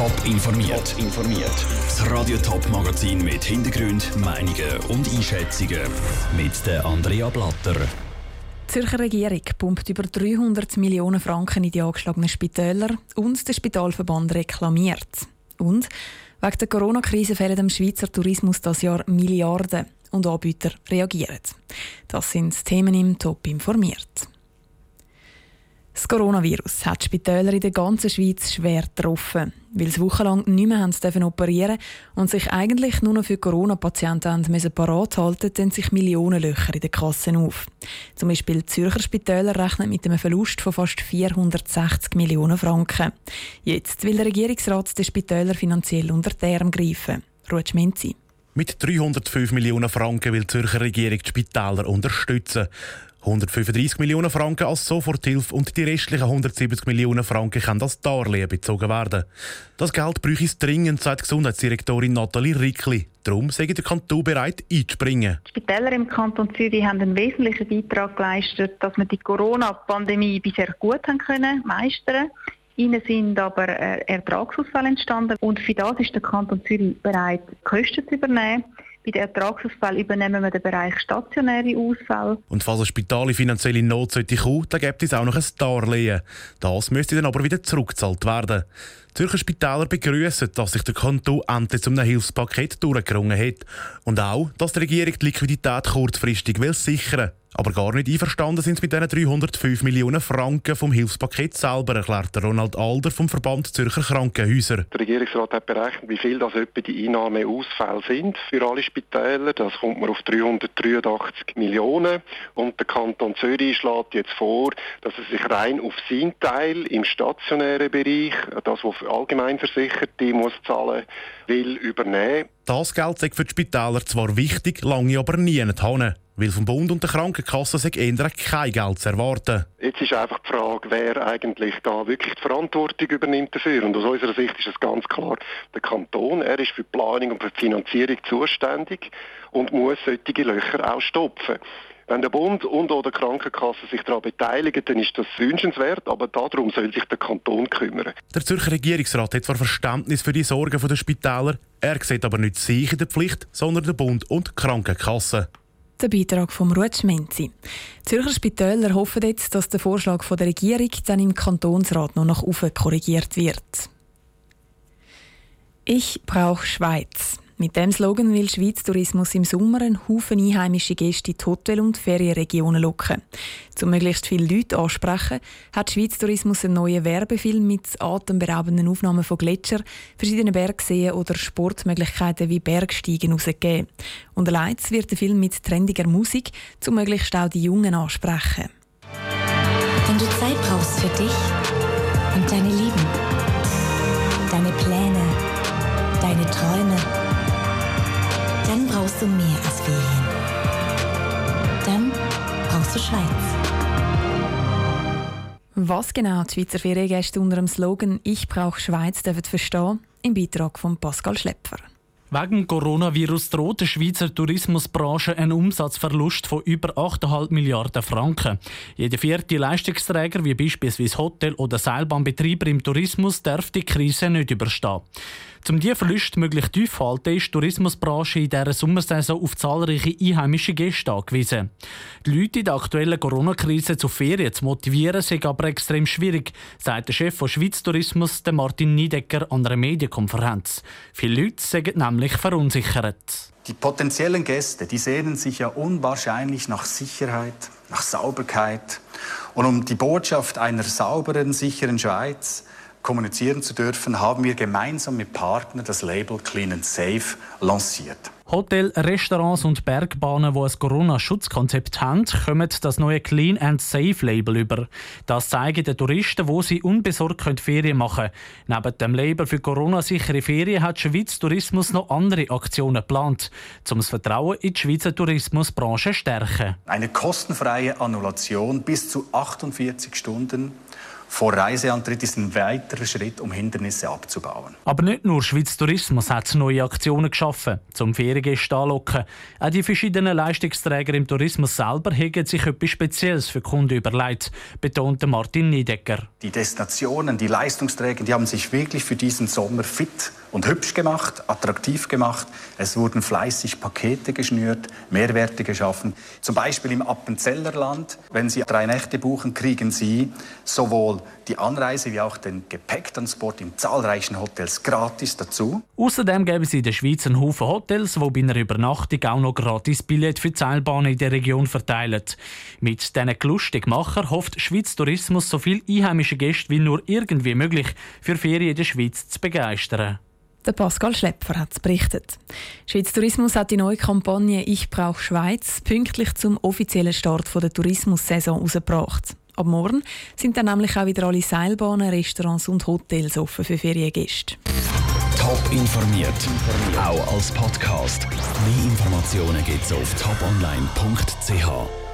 Top informiert. informiert. Das Radio Top Magazin mit Hintergrund, Meinungen und Einschätzungen mit der Andrea Blatter. Die Zürcher Regierung pumpt über 300 Millionen Franken in die angeschlagenen Spitäler und der Spitalverband reklamiert. Und wegen der Corona-Krise fehlen dem Schweizer Tourismus das Jahr Milliarden und Anbieter reagieren. Das sind Themen im Top informiert. Das Coronavirus hat Spitäler in der ganzen Schweiz schwer getroffen, weil sie wochenlang nicht mehr haben operieren und sich eigentlich nur noch für Corona-Patienten parat halten, dann sich Millionen Löcher in den Kassen auf. Zum Beispiel die Zürcher Spitäler rechnen mit einem Verlust von fast 460 Millionen Franken. Jetzt will der Regierungsrat den Spitälern finanziell unter die Arme greifen. Ruth Schminzi. Mit 305 Millionen Franken will die Zürcher Regierung die Spitäler unterstützen. 135 Millionen Franken als Soforthilfe und die restlichen 170 Millionen Franken können als Darlehen bezogen werden. Das Geld bräuchte es dringend, sagt Gesundheitsdirektorin Nathalie Rickli. Darum sei der Kanton bereit, einzuspringen. Die Spitäler im Kanton Zürich haben einen wesentlichen Beitrag geleistet, dass wir die Corona-Pandemie bisher gut haben können meistern Ihnen sind aber äh, Ertragsausfälle entstanden und für das ist der Kanton Zürich bereit, Kosten zu übernehmen. Bei den Ertragsausfällen übernehmen wir den Bereich stationäre Ausfälle. Und falls ein Spital in finanzielle Not sollte kommen, dann gibt es auch noch ein Darlehen. Das müsste dann aber wieder zurückgezahlt werden. Die Zürcher Spitäler begrüßen, dass sich der Kanton endlich zum Hilfspaket durchgerungen hat. Und auch, dass die Regierung die Liquidität kurzfristig will sichern will. Aber gar nicht einverstanden sind sie mit diesen 305 Millionen Franken vom Hilfspaket selber, erklärt Ronald Alder vom Verband Zürcher Krankenhäuser. Der Regierungsrat hat berechnet, wie viel das etwa die Einnahmeausfälle sind für alle Spitäler. Das kommt man auf 383 Millionen. Und der Kanton Zürich schlägt jetzt vor, dass er sich rein auf seinen Teil im stationären Bereich, das, was für Allgemeinversicherte muss zahlen, will übernehmen. Das Geld ist für die Spitäler zwar wichtig, lange aber nie haben. Weil vom Bund und der Krankenkasse sich eher kein Geld zu erwarten. Jetzt ist einfach die Frage, wer eigentlich da wirklich die Verantwortung übernimmt dafür. Und aus unserer Sicht ist es ganz klar der Kanton. Er ist für die Planung und für die Finanzierung zuständig und muss solche Löcher auch stopfen. Wenn der Bund und oder die Krankenkasse sich daran beteiligen, dann ist das wünschenswert, aber darum soll sich der Kanton kümmern. Der Zürcher Regierungsrat hat zwar Verständnis für die Sorgen der Spitäler, er sieht aber nicht sich in der Pflicht, sondern der Bund und die Krankenkasse. Der Beitrag von Ruth Schmenzi. Zürcher Spitäler hoffen jetzt, dass der Vorschlag von der Regierung dann im Kantonsrat noch nach oben korrigiert wird. Ich brauche Schweiz. Mit dem Slogan will Schweiz Tourismus im Sommer einen Haufen einheimische Gäste in die Hotel- und Ferienregionen locken. Um möglichst viele Leute ansprechen, hat Schweiz Tourismus einen neuen Werbefilm mit atemberaubenden Aufnahmen von Gletschern, verschiedenen Bergseen oder Sportmöglichkeiten wie Bergsteigen herausgegeben. Und allein wird der Film mit trendiger Musik, um möglichst auch die Jungen ansprechen. Wenn du Zeit brauchst für dich und deine Lieben, brauchst du mehr als Ferien. Dann brauchst du Schweiz. Was genau die Schweizer Feriengäste unter dem Slogan «Ich brauche Schweiz» dürfen verstehen, im Beitrag von Pascal Schlepfer. Wegen Coronavirus droht der Schweizer Tourismusbranche ein Umsatzverlust von über 8,5 Milliarden Franken. Jeder vierte Leistungsträger, wie beispielsweise Hotel- oder Seilbahnbetreiber im Tourismus, darf die Krise nicht überstehen. Um diese Verluste möglichst tief zu halten, ist die Tourismusbranche in dieser Sommersaison auf zahlreiche einheimische Gäste angewiesen. Die Leute in der aktuellen Corona-Krise zu Ferien zu motivieren, ist aber extrem schwierig, sagt der Chef von Schweiz Tourismus, Martin Niedecker, an einer Medienkonferenz. Viele Leute sind nämlich verunsichert. Die potenziellen Gäste, die sehnen sich ja unwahrscheinlich nach Sicherheit, nach Sauberkeit. Und um die Botschaft einer sauberen, sicheren Schweiz kommunizieren zu dürfen, haben wir gemeinsam mit Partnern das Label Clean and Safe lanciert. Hotel, Restaurants und Bergbahnen, die ein Corona-Schutzkonzept haben, kommen das neue Clean and Safe Label über. Das zeigen den Touristen, wo sie unbesorgt Ferien machen können. Neben dem Label für Corona-sichere Ferien hat Schweiz Tourismus noch andere Aktionen geplant, um das Vertrauen in die Schweizer Tourismusbranche zu stärken. Eine kostenfreie Annulation bis zu 48 Stunden vor Reiseantritt ist ein weiterer Schritt, um Hindernisse abzubauen. Aber nicht nur Schweiz Tourismus hat neue Aktionen geschaffen, zum Feriengäste anlocken. Auch die verschiedenen Leistungsträger im Tourismus selber haben sich etwas Spezielles für Kunden überlegt, betonte Martin Niedecker. Die Destinationen, die Leistungsträger, die haben sich wirklich für diesen Sommer fit und hübsch gemacht, attraktiv gemacht. Es wurden fleißig Pakete geschnürt, Mehrwerte geschaffen. Zum Beispiel im Appenzellerland, wenn Sie drei Nächte buchen, kriegen Sie sowohl die Anreise wie auch den Gepäcktransport in zahlreichen Hotels gratis dazu. Außerdem geben sie in der Schweiz einen Haufen Hotels, wo bei einer Übernachtung auch noch gratis Billett für Seilbahnen in der Region verteilen. Mit diesen Lustigmacher hofft Schweiz Tourismus so viele einheimische Gäste wie nur irgendwie möglich für Ferien in der Schweiz zu begeistern. Der Pascal Schlepfer hat es berichtet. Schweiz Tourismus hat die neue Kampagne Ich brauche Schweiz pünktlich zum offiziellen Start der Tourismussaison herausgebracht. Ab morgen sind dann nämlich auch wieder alle Seilbahnen, Restaurants und Hotels offen für Feriengäste. Top informiert, auch als Podcast. Mehr Informationen gibt es auf toponline.ch.